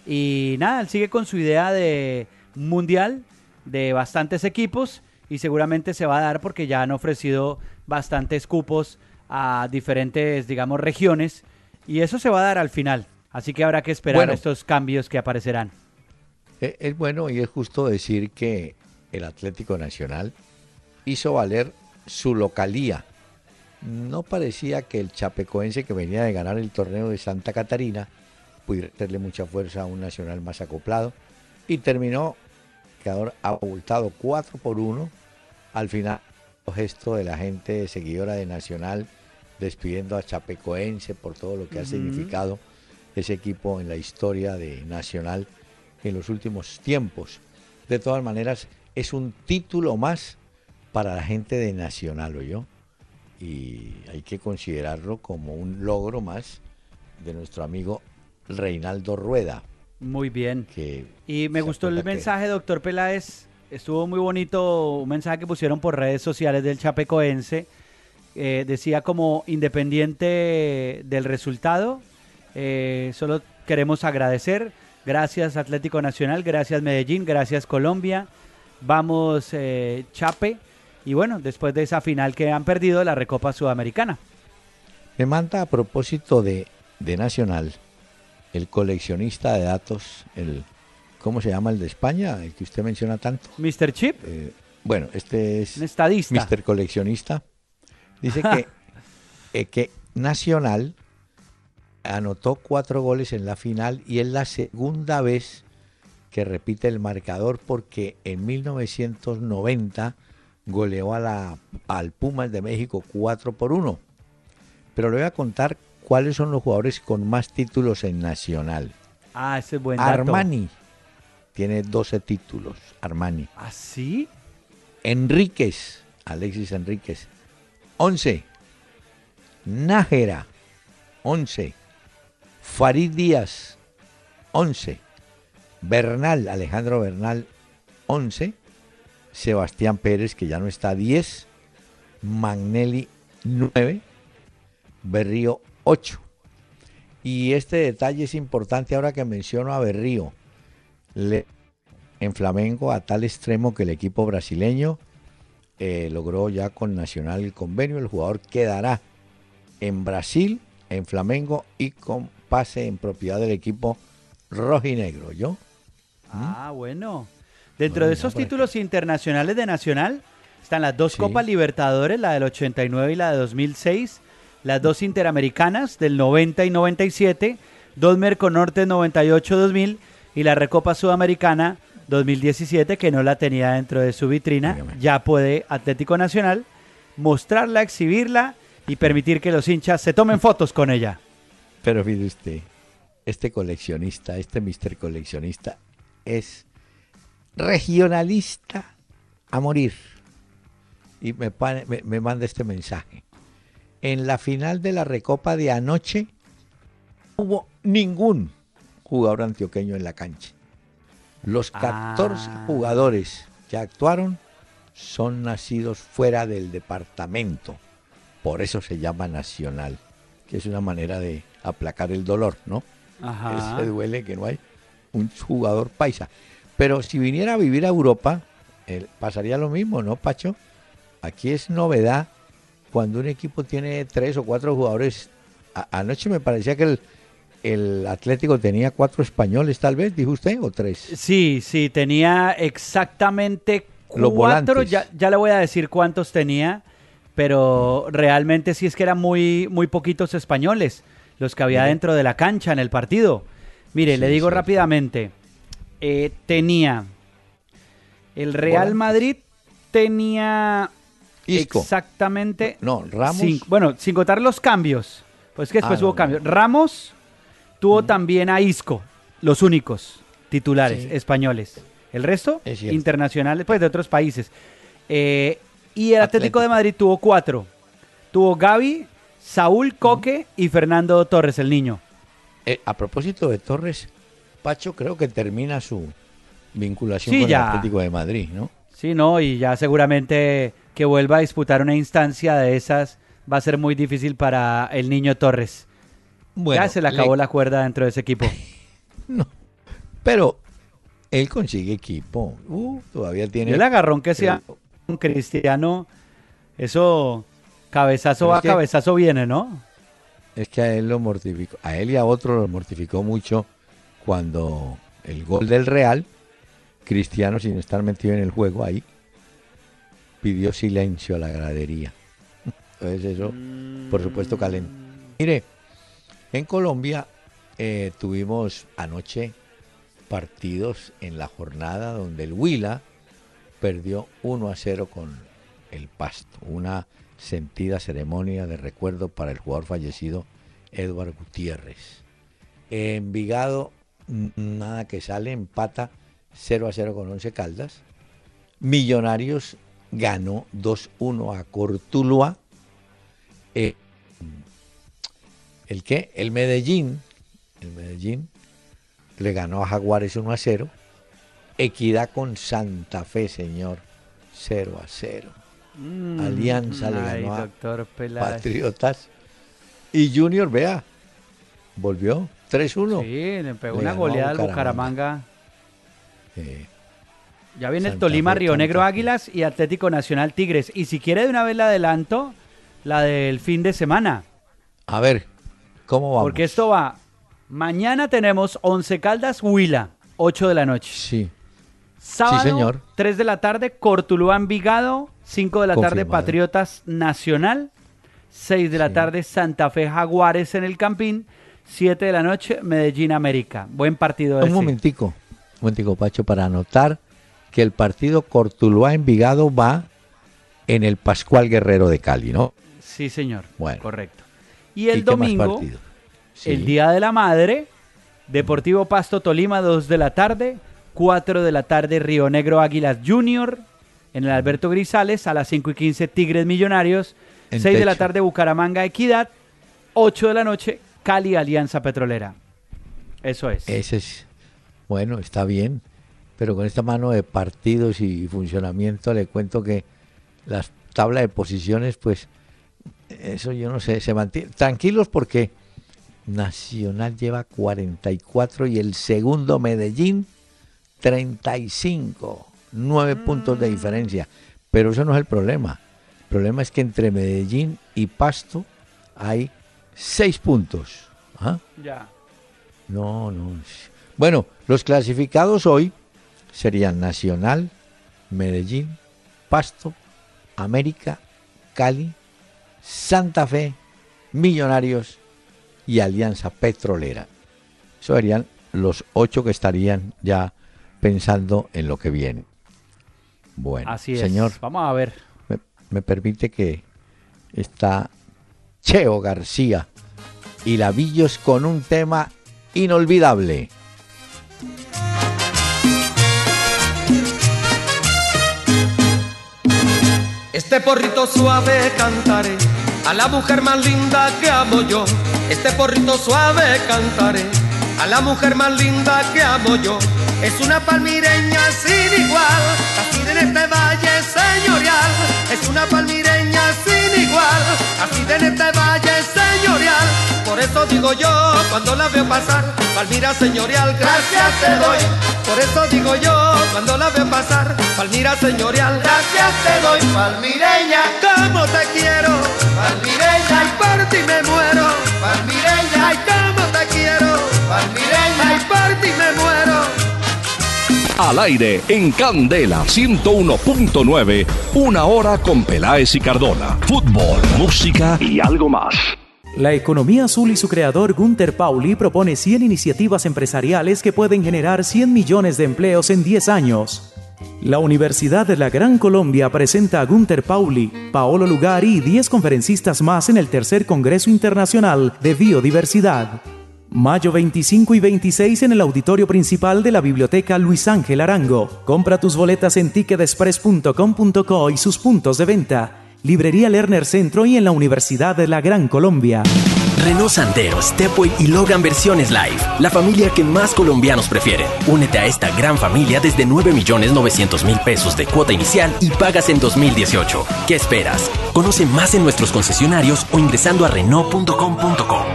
Y nada, él sigue con su idea de mundial de bastantes equipos y seguramente se va a dar porque ya han ofrecido bastantes cupos a diferentes, digamos, regiones y eso se va a dar al final. Así que habrá que esperar estos cambios que aparecerán. Eh, es bueno y es justo decir que el Atlético Nacional hizo valer su localía. No parecía que el chapecoense que venía de ganar el torneo de Santa Catarina pudiera darle mucha fuerza a un nacional más acoplado y terminó quedó abultado 4 por 1 al final gesto de la gente seguidora de Nacional despidiendo a Chapecoense por todo lo que ha significado ese equipo en la historia de Nacional en los últimos tiempos. De todas maneras, es un título más para la gente de Nacional, ¿o yo? Y hay que considerarlo como un logro más de nuestro amigo Reinaldo Rueda. Muy bien. y me gustó el mensaje, doctor Peláez. Estuvo muy bonito un mensaje que pusieron por redes sociales del Chapecoense. Eh, decía como independiente del resultado, eh, solo queremos agradecer Gracias Atlético Nacional, gracias Medellín, gracias Colombia. Vamos eh, Chape. Y bueno, después de esa final que han perdido, la Recopa Sudamericana. Me manda a propósito de, de Nacional, el coleccionista de datos, el ¿cómo se llama el de España? El que usted menciona tanto. Mr. Chip. Eh, bueno, este es Un estadista. Mr. Coleccionista. Dice que, eh, que Nacional anotó cuatro goles en la final y es la segunda vez que repite el marcador porque en 1990 goleó a la, al Pumas de México 4 por 1. Pero le voy a contar cuáles son los jugadores con más títulos en Nacional. Ah, ese es buen dato. Armani tiene 12 títulos, Armani. ¿Ah, sí? Enríquez, Alexis Enríquez, 11. Nájera, 11. Farid Díaz, 11. Bernal, Alejandro Bernal, 11. Sebastián Pérez, que ya no está, 10. Magnelli, 9. Berrío, 8. Y este detalle es importante ahora que menciono a Berrío. en Flamengo a tal extremo que el equipo brasileño eh, logró ya con Nacional el convenio. El jugador quedará en Brasil, en Flamengo y con pase en propiedad del equipo rojinegro, ¿yo? Ah, bueno. Dentro de esos títulos internacionales de Nacional están las dos Copas Libertadores, la del 89 y la de 2006, las dos Interamericanas del 90 y 97, dos Merconorte 98-2000 y la Recopa Sudamericana 2017 que no la tenía dentro de su vitrina. Ya puede Atlético Nacional mostrarla, exhibirla y permitir que los hinchas se tomen fotos con ella. Pero mire usted, este coleccionista, este mister coleccionista, es regionalista a morir. Y me, me, manda este mensaje. En la final de la Recopa de anoche no hubo ningún jugador antioqueño en la cancha. Los 14 ah. jugadores que actuaron son nacidos fuera del departamento. Por eso se llama nacional, que es una manera de aplacar el dolor, ¿no? Ajá. Se duele que no hay un jugador paisa. Pero si viniera a vivir a Europa, pasaría lo mismo, ¿no, Pacho? Aquí es novedad cuando un equipo tiene tres o cuatro jugadores. anoche me parecía que el, el Atlético tenía cuatro españoles, tal vez, dijo usted, o tres. Sí, sí, tenía exactamente cuatro. Ya, ya le voy a decir cuántos tenía, pero realmente sí es que eran muy, muy poquitos españoles los que había dentro de la cancha en el partido. Mire, le digo rápidamente, eh, tenía. El Real Madrid tenía exactamente no Ramos. bueno sin contar los cambios pues que después ah, hubo cambios. Ramos tuvo también a Isco los únicos titulares españoles. El resto internacionales pues de otros países. Eh, y el Atlético. de Madrid tuvo cuatro. Tuvo Gaby Saúl Coque y Fernando Torres, el niño. Eh, a propósito de Torres, Pacho creo que termina su vinculación con el Atlético de Madrid, ¿no? Sí, no, y ya seguramente que vuelva a disputar una instancia de esas va a ser muy difícil para el niño Torres. Bueno, ya se le acabó la cuerda dentro de ese equipo. no, pero él consigue equipo. Uh, todavía tiene. El agarrón que sea un cristiano, eso Cabezazo va, cabezazo viene, ¿no? Es que a él lo mortificó, a él y a otro lo mortificó mucho cuando el gol del Real, Cristiano sin estar metido en el juego ahí, pidió silencio a la gradería. Entonces eso, por supuesto, calentó. Mire, en Colombia eh, tuvimos anoche partidos en la jornada donde el Huila perdió 1 a 0 con el Pasto. Una sentida ceremonia de recuerdo para el jugador fallecido Edward Gutiérrez. Envigado, nada que sale, empata 0 a 0 con 11 Caldas. Millonarios ganó 2-1 a Cortuluá. Eh, ¿El qué? El Medellín, el Medellín le ganó a Jaguares 1 a 0. Equidad con Santa Fe, señor, 0 a 0. Mm, Alianza le ganó a Patriotas. Y Junior, vea, volvió 3-1. Sí, le pegó una goleada al Bucaramanga. ya viene el Tolima, Río Negro Águilas y Atlético Nacional Tigres. Y si quiere de una vez la adelanto, la del fin de semana. A ver, ¿cómo vamos? Porque esto va. Mañana tenemos Once Caldas Huila, 8 de la noche. Sí. Sábado, sí, señor. 3 de la tarde, Cortuluá Envigado, 5 de la tarde Patriotas Nacional, 6 de la tarde Santa Fe Jaguares en el Campín, 7 de la noche Medellín América. Buen partido. Un momentico, un momentico Pacho, para anotar que el partido Cortuluá Envigado va en el Pascual Guerrero de Cali, ¿no? Sí, señor. Bueno. Correcto. Y el domingo, el Día de la Madre, Deportivo Pasto Tolima, 2 de la tarde, 4 de la tarde Río Negro Águilas Junior, en el Alberto Grisales, a las 5 y 15 Tigres Millonarios, 6 de la tarde Bucaramanga Equidad, 8 de la noche Cali Alianza Petrolera. Eso es. Ese es, bueno, está bien, pero con esta mano de partidos y funcionamiento le cuento que las tablas de posiciones, pues, eso yo no sé, se mantiene. Tranquilos porque Nacional lleva 44 y el segundo Medellín 35 nueve puntos de diferencia. Pero eso no es el problema. El problema es que entre Medellín y Pasto hay seis puntos. ¿Ah? Ya. No, no. Bueno, los clasificados hoy serían Nacional, Medellín, Pasto, América, Cali, Santa Fe, Millonarios y Alianza Petrolera. Eso serían los ocho que estarían ya pensando en lo que viene. Bueno, Así es. señor, Vamos a ver. me, me permite que está Cheo García y Lavillos con un tema inolvidable. Este porrito suave cantaré a la mujer más linda que amo yo. Este porrito suave cantaré a la mujer más linda que amo yo. Es una palmireña sin igual, así en este valle señorial. Es una palmireña así en este valle señorial. Por eso digo yo, cuando la veo pasar, Palmira señorial, gracias te doy. Por eso digo yo, cuando la veo pasar, Palmira señorial, gracias te doy. Palmireña, como te quiero. Palmireña, y por ti me muero. Palmireña, Al aire en Candela 101.9, una hora con Peláez y Cardona. Fútbol, música y algo más. La economía azul y su creador Gunther Pauli propone 100 iniciativas empresariales que pueden generar 100 millones de empleos en 10 años. La Universidad de la Gran Colombia presenta a Gunther Pauli, Paolo Lugari y 10 conferencistas más en el tercer Congreso Internacional de Biodiversidad. Mayo 25 y 26 en el auditorio principal de la Biblioteca Luis Ángel Arango. Compra tus boletas en ticketexpress.com.co y sus puntos de venta. Librería Lerner Centro y en la Universidad de la Gran Colombia. Renault Sandero, Stepway y Logan Versiones Live. La familia que más colombianos prefieren. Únete a esta gran familia desde 9.900.000 pesos de cuota inicial y pagas en 2018. ¿Qué esperas? Conoce más en nuestros concesionarios o ingresando a Renault.com.co.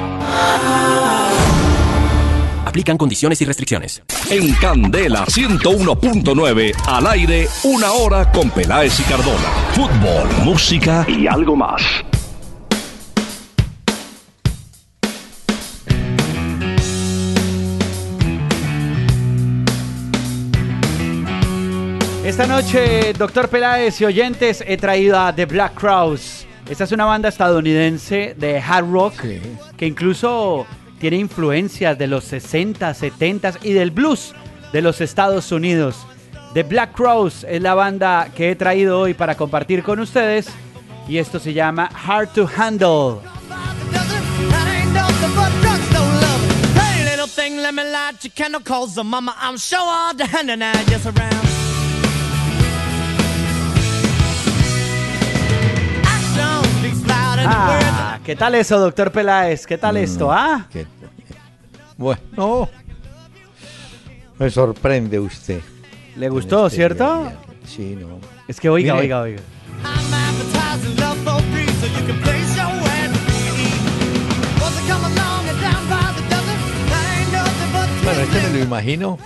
Aplican condiciones y restricciones. En Candela 101.9, al aire, una hora con Peláez y Cardona. Fútbol, música y algo más. Esta noche, doctor Peláez y oyentes, he traído a The Black Crowes. Esta es una banda estadounidense de hard rock que incluso tiene influencias de los 60, 70 y del blues de los Estados Unidos. The Black Crowes es la banda que he traído hoy para compartir con ustedes y esto se llama Hard to Handle. Ah, ¿qué tal eso, doctor Peláez? ¿Qué tal esto? Ah, Bueno, me sorprende usted. ¿le gustó, Este cierto? día. Sí, no. Es que oiga, Mire. oiga, oiga. Bueno, este me lo imagino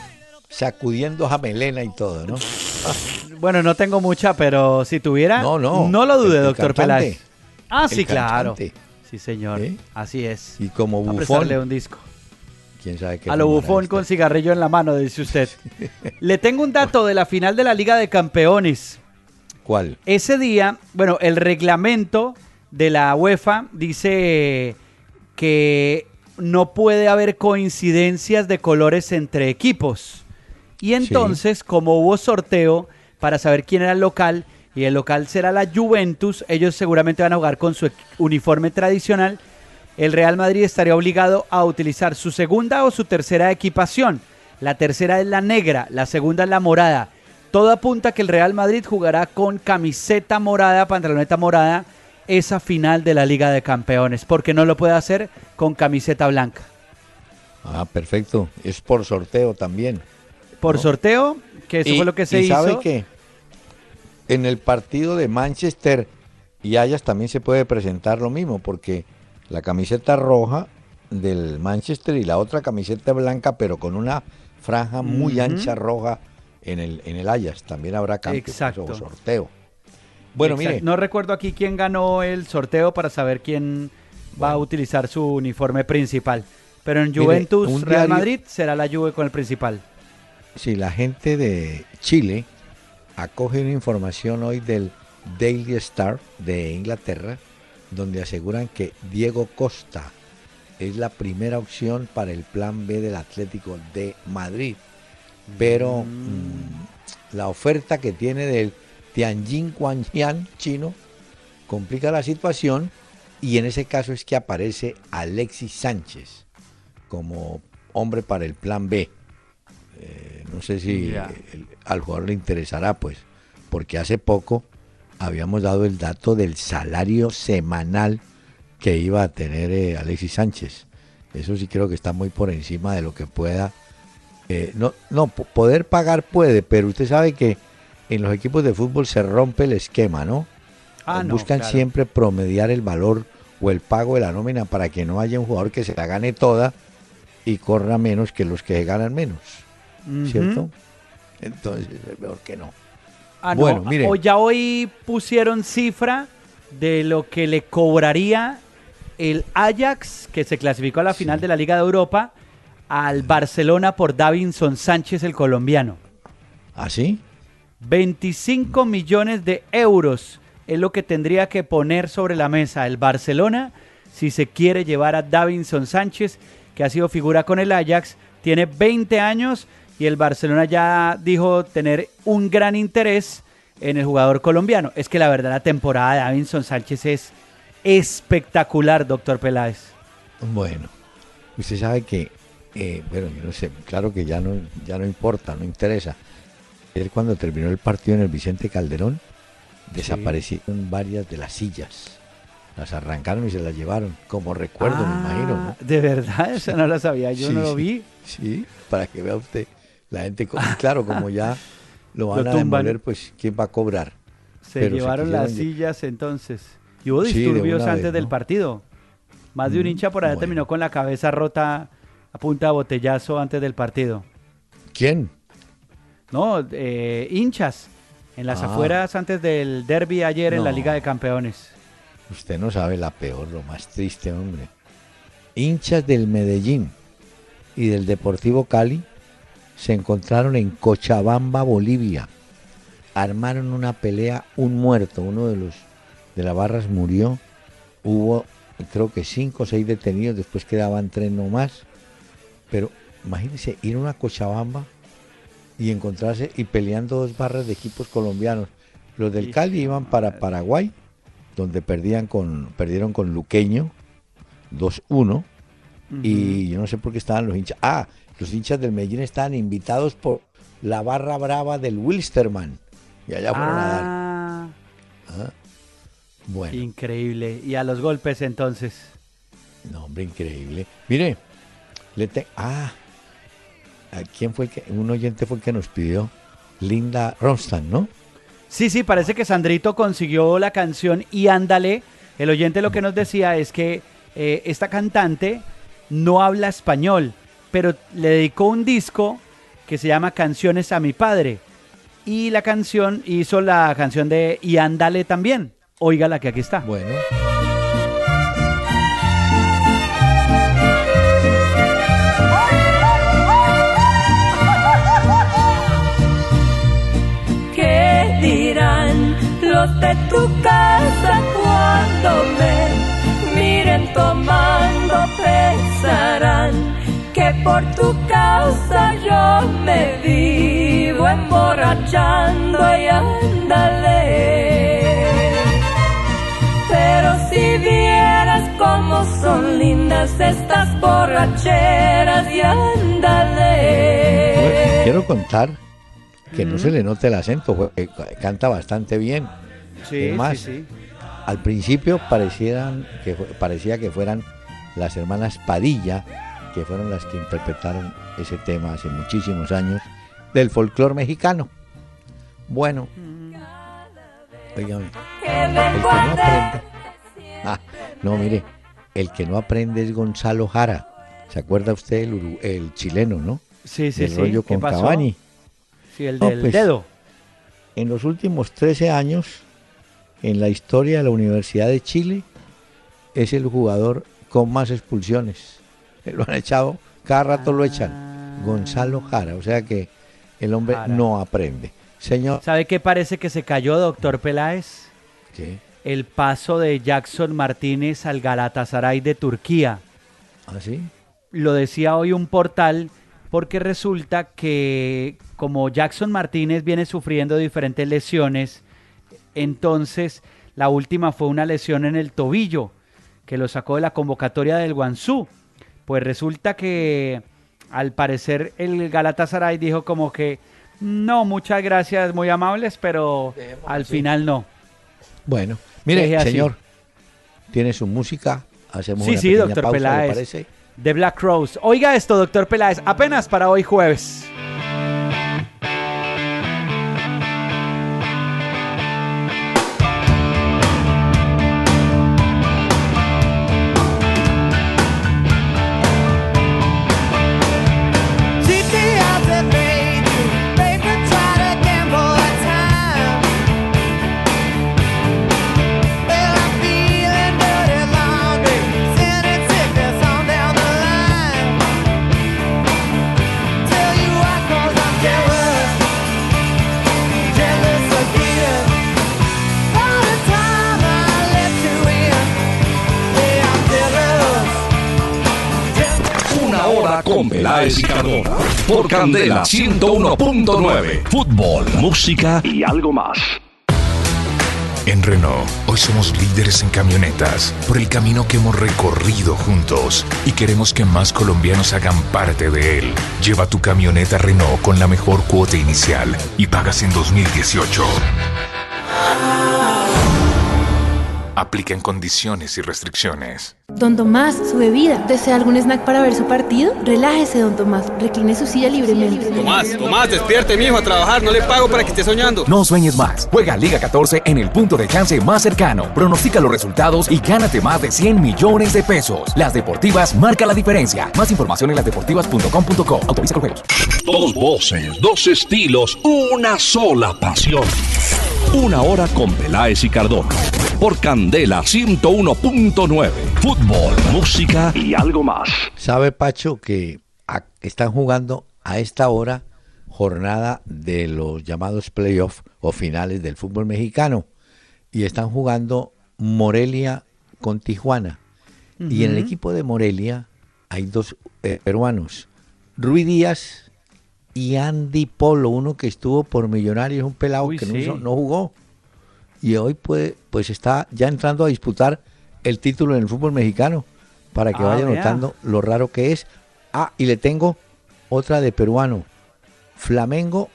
sacudiendo a melena y todo, ¿no? Bueno, no tengo mucha, pero si tuviera, No, no. no lo dude, doctor. Peláez. Ah, sí, claro. Sí, señor. ¿Sí? Así es. Y como bufón, un disco. quién sabe qué A lo bufón con cigarrillo en la mano, dice usted. Le tengo un dato de la final de la Liga de Campeones. ¿Cuál? Ese día, bueno, el reglamento de la UEFA dice que no puede haber coincidencias de colores entre equipos. Y entonces, como hubo sorteo para saber quién era el local, y el local será la Juventus, ellos seguramente van a jugar con su uniforme tradicional. El Real Madrid estaría obligado a utilizar su segunda o su tercera equipación. La tercera es la negra, la segunda es la morada. Todo apunta a que el Real Madrid jugará con camiseta morada, pantaloneta morada, esa final de la Liga de Campeones, porque no lo puede hacer con camiseta blanca. Ah, perfecto. Es por sorteo también. Por ¿No? sorteo, que eso fue lo que se y hizo. sabe que en el partido de Manchester y Ajax también se puede presentar lo mismo, porque la camiseta roja del Manchester y la otra camiseta blanca, pero con una franja muy ancha roja en el, en el Ajax. También habrá cambio, Exacto. o sorteo. Bueno, Exacto. mire, No recuerdo aquí quién ganó el sorteo para saber quién va a utilizar su uniforme principal. Pero en Juventus, Real diario- Madrid será la Juve con el principal. si la gente de Chile acoge una información hoy del Daily Star de Inglaterra, donde aseguran que Diego Costa es la primera opción para el plan B del Atlético de Madrid. pero mm, la oferta que tiene del Tianjin Quanjian chino complica la situación y en ese caso es que aparece Alexis Sánchez como hombre para el plan B. Eh, no sé si el- al jugador le interesará, pues, porque hace poco habíamos dado el dato del salario semanal que iba a tener eh, Alexis Sánchez. Eso sí creo que está muy por encima de lo que pueda. eh, no, no, po- poder pagar puede, pero usted sabe que en los equipos de fútbol se rompe el esquema, ¿no? Ah, no, Buscan claro. siempre promediar el valor o el pago de la nómina para que no haya un jugador que se la gane toda y corra menos que los que ganan menos, ¿cierto? Entonces es mejor que no. Ah, no, Bueno, mire. o ya hoy pusieron cifra de lo que le cobraría el Ajax, que se clasificó a la final de la Liga de Europa, al Barcelona por Davinson Sánchez, el colombiano. ¿Así? 25 millones de euros es lo que tendría que poner sobre la mesa el Barcelona si se quiere llevar a Davinson Sánchez, que ha sido figura con el Ajax, tiene 20 años y el Barcelona ya dijo tener un gran interés en el jugador colombiano. Es que la verdad la temporada de Davinson Sánchez es espectacular, doctor Peláez. Bueno, usted sabe que, eh, bueno, yo no sé, claro que ya no, ya no importa, no interesa. Él cuando terminó el partido en el Vicente Calderón, desaparecieron varias de las sillas. Las arrancaron y se las llevaron, como recuerdo, me imagino, ¿no? Ah, De verdad, eso no lo sabía, yo Sí, no lo sí, vi. Sí, para que vea usted, la gente, claro, como ya lo van Lo a demoler, pues, ¿quién va a cobrar? Se Pero se llevaron las sillas entonces. Y hubo Sí, de disturbios antes vez, del ¿no? partido. Más de un Mm, hincha por allá bueno. terminó con la cabeza rota a punta de botellazo antes del partido. ¿Quién? No, eh, hinchas en las Ah. afueras antes del derby ayer en la. Liga de Campeones. Usted no sabe la peor, lo más triste, hombre. Hinchas del Medellín y del Deportivo Cali se encontraron en Cochabamba, Bolivia. Armaron una pelea, un muerto, uno de los de las barras murió. Hubo, creo que cinco o seis detenidos, después quedaban tres nomás. Pero imagínense ir a una Cochabamba y encontrarse y peleando dos barras de equipos colombianos. Los del Cali iban para Paraguay, donde perdían con, perdieron con Luqueño 2-1. Y yo no sé por qué estaban los hinchas. Ah, los hinchas del Medellín estaban invitados por la barra brava del Wilstermann. Y allá fueron a dar. Ah, Ah, Bueno, increíble. Y a los golpes entonces. no, hombre, increíble. Mire, le te- ah, ¿a quién fue el que, un oyente fue el que nos pidió? Linda Ronstadt, ¿no? Sí, sí, parece que Sandrito consiguió la canción y ándale. El oyente lo que nos decía es que eh, esta cantante no habla español, pero le dedicó un disco que se llama Canciones a mi padre. Y la canción hizo la canción de Y ándale también. Óigala que aquí está. Bueno. ¿Qué dirán los de tu casa cuando me miren tomando? Pensarán que por tu causa yo me vivo emborrachando y ándale. Pero si vieras cómo son lindas estas borracheras y ándale. Quiero contar que no se le note el acento, eh, canta bastante bien. Sí, Es más, sí, sí. al principio parecieran que parecía que fueran las hermanas Padilla, que fueron las que interpretaron ese tema hace muchísimos años del folclore mexicano. Bueno, óigame, el que no aprende, ah, no mire, el que no aprende es Gonzalo Jara. ¿Se acuerda usted el, uru- el chileno, no? Sí, sí, sí. rollo ¿Qué con pasó? Cavani. Sí, el No, del pues, dedo. En los últimos 13 años, en la historia de la Universidad de Chile, es el jugador con más expulsiones. Lo han echado, cada rato lo echan. Gonzalo Jara, o sea que el hombre Jara. no aprende. Señor, ¿Sabe qué parece que se cayó, doctor Peláez? ¿qué? El paso de Jackson Martínez al Galatasaray de Turquía. ¿Ah, sí? Lo decía hoy un portal porque resulta que como Jackson Martínez viene sufriendo diferentes lesiones, entonces la última fue una lesión en el tobillo que lo sacó de la convocatoria del Guangzhou. Pues resulta que al parecer el Galatasaray dijo como que no, muchas gracias, muy amables, pero al final no. Bueno, mire, Deje así. señor, tiene su música. Hacemos Sí, una sí, doctor pausa, ¿le Peláez. parece? De Black Rose. Oiga esto, doctor Peláez, apenas para hoy jueves. Por Candela 101.9. Fútbol, música y algo más. En Renault, hoy somos líderes en camionetas por el camino que hemos recorrido juntos y queremos que más colombianos hagan parte de él. Lleva tu camioneta Renault con la mejor cuota inicial y pagas en 2018. Aplica en condiciones y restricciones. Don Tomás, su bebida. ¿Desea algún snack para ver su partido? Relájese, don Tomás. Recline su silla libremente. Tomás, Tomás, despierte, mijo, a trabajar. No le pago para que esté soñando. No sueñes más. Juega Liga 14 en el punto de chance más cercano. Pronostica los resultados y gánate más de 100 millones de pesos. Las Deportivas marca la diferencia. Más información en lasdeportivas.com.co. Autoriza con juegos. Dos voces, dos estilos, una sola pasión. Una hora con Peláez y Cardona. Por Candela 101.9. Fútbol, música y algo más. ¿Sabe, Pacho, que a- están jugando a esta hora jornada de los llamados playoffs o finales del fútbol mexicano? Y están jugando Morelia con Tijuana. Y en el equipo de Morelia hay dos eh, peruanos, Rui Díaz y Andy Polo, uno que estuvo por Millonarios, un pelado Uy, que no, sí. no jugó. Y hoy puede, pues está ya entrando a disputar el título en el fútbol mexicano para que Ah, vaya notando lo raro que es. Ah, y le tengo otra de peruano. Flamengo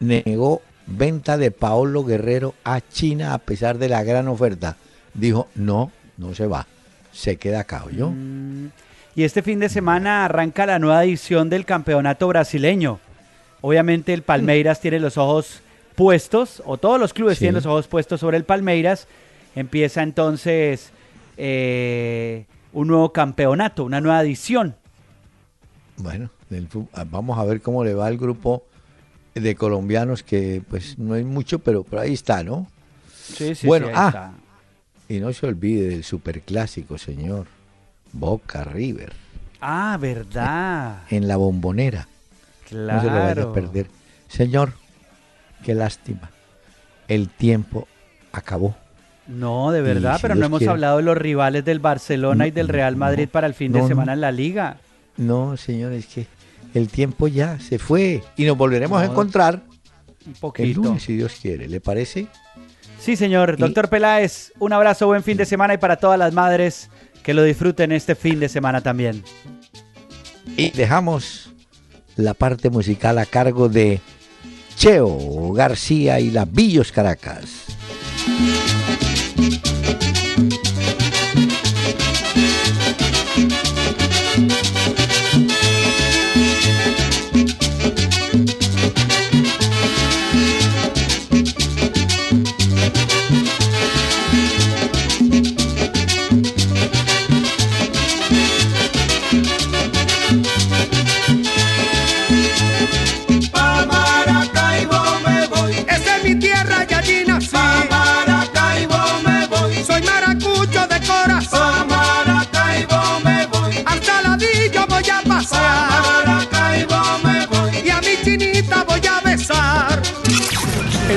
negó venta de Paolo Guerrero a China a pesar de la gran oferta. Dijo, no, no se va, se queda acá, yo. Mm, Y este fin de semana arranca la nueva edición del campeonato brasileño. Obviamente el Palmeiras tiene los ojos puestos, o todos los clubes Sí. tienen los ojos puestos sobre el Palmeiras. Empieza entonces eh, un nuevo campeonato, una nueva edición. Bueno, del ah, vamos a ver cómo le va al grupo de colombianos que pues no hay mucho, pero, pero ahí está, ¿no? Sí, sí, bueno, sí, ahí ah, está. y no se olvide del superclásico, señor. Boca River, Ah, verdad. en la bombonera. No se lo vaya a Claro. perder. Señor, qué lástima. El tiempo acabó. No, de verdad, si pero Dios no hemos quiere- hablado de los rivales del Barcelona y del Real Madrid para el fin de no, semana en la liga. No, señor, es que el tiempo ya se fue y nos volveremos a encontrar Un el poquito. lunes, si Dios quiere. ¿Le parece? Sí, señor. Y- Doctor Peláez, un abrazo, buen fin de semana y para todas las madres que lo disfruten este fin de semana también. Y dejamos la parte musical a cargo de Cheo García y las Villos Caracas.